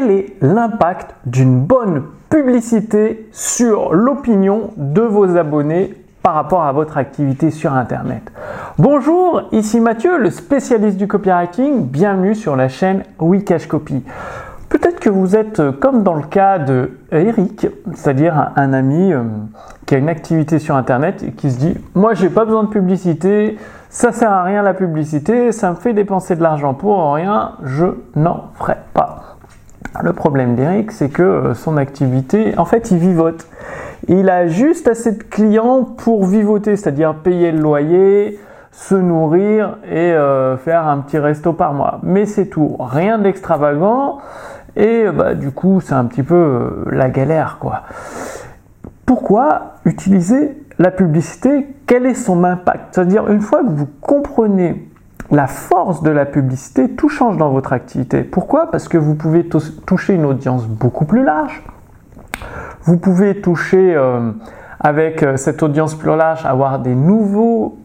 quel est l'impact d'une bonne publicité sur l'opinion de vos abonnés par rapport à votre activité sur Internet? Bonjour, ici Mathieu, le spécialiste du copywriting. Bienvenue sur la chaîne Wikash Copy. Peut-être que vous êtes euh, comme dans le cas de Eric, c'est-à-dire un, ami euh, qui a une activité sur Internet et qui se dit Moi, j'ai pas besoin de publicité, ça sert à rien la publicité, ça me fait dépenser de l'argent pour rien, je n'en ferai pas. Le problème d'Eric, c'est que euh, son activité, en fait, il vivote. Il a juste assez de clients pour vivoter, c'est-à-dire payer le loyer, se nourrir et euh, faire un petit resto par mois. Mais c'est tout, rien d'extravagant. Et bah, du coup, c'est un petit peu euh, la galère, quoi. Pourquoi utiliser la publicité? Quel est son impact? C'est-à-dire, une fois que vous comprenez la force de la publicité, tout change dans votre activité. Pourquoi? Parce que vous pouvez toucher une audience beaucoup plus large. Vous pouvez toucher euh, avec euh, cette audience plus large, avoir des nouveaux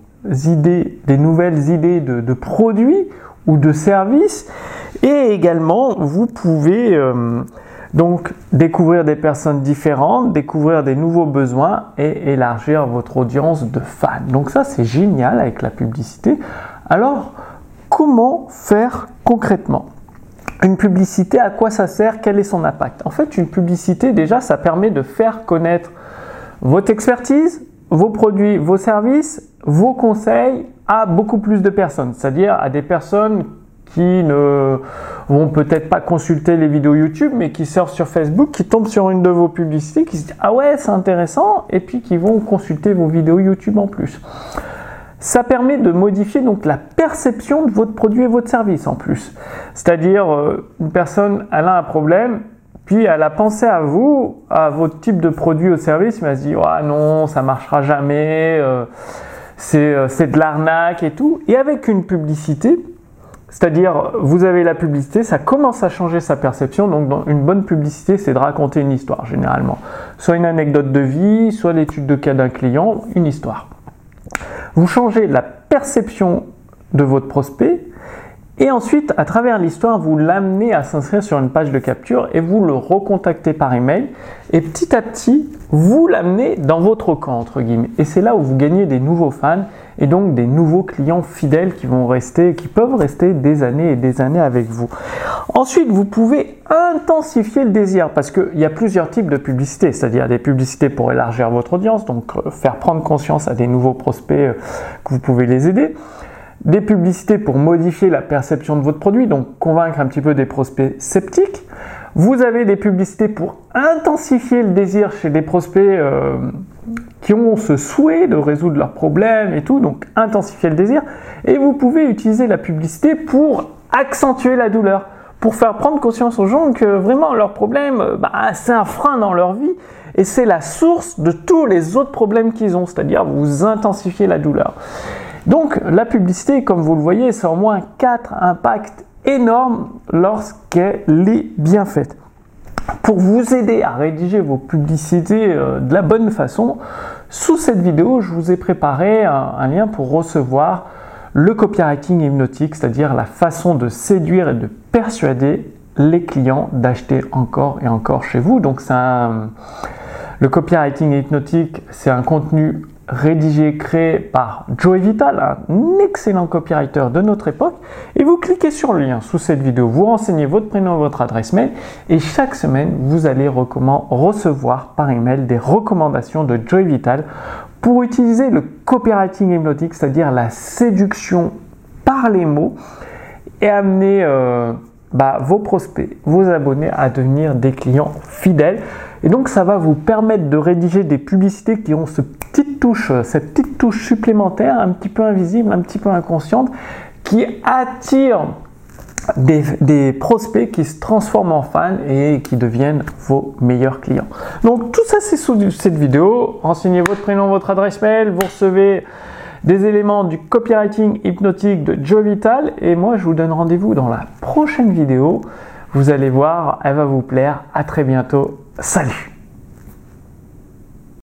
idées, des nouvelles idées de, produits ou de services. Et également, vous pouvez euh, donc découvrir des personnes différentes, découvrir des nouveaux besoins et élargir votre audience de fans. Donc ça, c'est génial avec la publicité. Alors, comment faire concrètement? Une publicité, à quoi ça sert? Quel est son impact? En fait, une publicité, déjà, ça permet de faire connaître votre expertise, vos produits, vos services, vos conseils à beaucoup plus de personnes, c'est-à-dire à des personnes qui ne vont peut-être pas consulter les vidéos YouTube, mais qui sortent sur Facebook, qui tombent sur une de vos publicités, qui se disent ah ouais c'est intéressant, et puis qui vont consulter vos vidéos YouTube en plus. Ça permet de modifier donc la perception de votre produit et votre service en plus. C'est-à-dire, euh, une personne, elle a un problème, puis elle a pensé à vous, à votre type de produit ou service, mais elle se dit, ah non, ça marchera jamais, euh, euh, c'est de l'arnaque et tout. Et avec une publicité, c'est-à-dire, vous avez la publicité, ça commence à changer sa perception. Donc, une bonne publicité, c'est de raconter une histoire, généralement. Soit une anecdote de vie, soit l'étude de cas d'un client, une histoire. Vous changez la perception de votre prospect et ensuite, à travers l'histoire, vous l'amenez à s'inscrire sur une page de capture et vous le recontactez par email. Et petit à petit, vous l'amenez dans votre camp, entre guillemets. Et c'est là où vous gagnez des nouveaux fans et donc des nouveaux clients fidèles qui vont rester, qui peuvent rester des années et des années avec vous. Ensuite, vous pouvez intensifier le désir parce qu'il y a plusieurs types de publicités, c'est-à-dire des publicités pour élargir votre audience, donc euh, faire prendre conscience à des nouveaux prospects euh, que vous pouvez les aider des publicités pour modifier la perception de votre produit, donc convaincre un petit peu des prospects sceptiques. Vous avez des publicités pour intensifier le désir chez des prospects euh, qui ont ce souhait de résoudre leurs problèmes et tout, donc intensifier le désir. Et vous pouvez utiliser la publicité pour accentuer la douleur, pour faire prendre conscience aux gens que vraiment leur problème, bah, c'est un frein dans leur vie et c'est la source de tous les autres problèmes qu'ils ont, c'est-à-dire vous intensifiez la douleur. Donc la publicité, comme vous le voyez, c'est au moins quatre impacts énormes lorsqu'elle est bien faite. Pour vous aider à rédiger vos publicités euh, de la bonne façon, sous cette vidéo, je vous ai préparé un, lien pour recevoir le copywriting hypnotique, c'est-à-dire la façon de séduire et de persuader les clients d'acheter encore et encore chez vous. Donc le copywriting hypnotique, c'est un contenu rédigé, créé par Joey Vital, un excellent copywriter de notre époque, et vous cliquez sur le lien sous cette vidéo, vous renseignez votre prénom, votre adresse mail, et chaque semaine, vous allez recevoir par email des recommandations de Joey Vital pour utiliser le copywriting hypnotique, c'est-à-dire la séduction par les mots, et amener euh, bah, vos prospects, vos abonnés à devenir des clients fidèles. Et donc ça va vous permettre de rédiger des publicités qui ont ce petite touche, cette petite touche supplémentaire, un petit peu invisible, un petit peu inconsciente, qui attire des, prospects qui se transforment en fans et qui deviennent vos meilleurs clients. Donc tout ça c'est sous cette vidéo. Renseignez votre prénom, votre adresse mail, vous recevez des éléments du copywriting hypnotique de Joe Vital et moi je vous donne rendez-vous dans la prochaine vidéo. Vous allez voir, elle va vous plaire. À très bientôt. Salut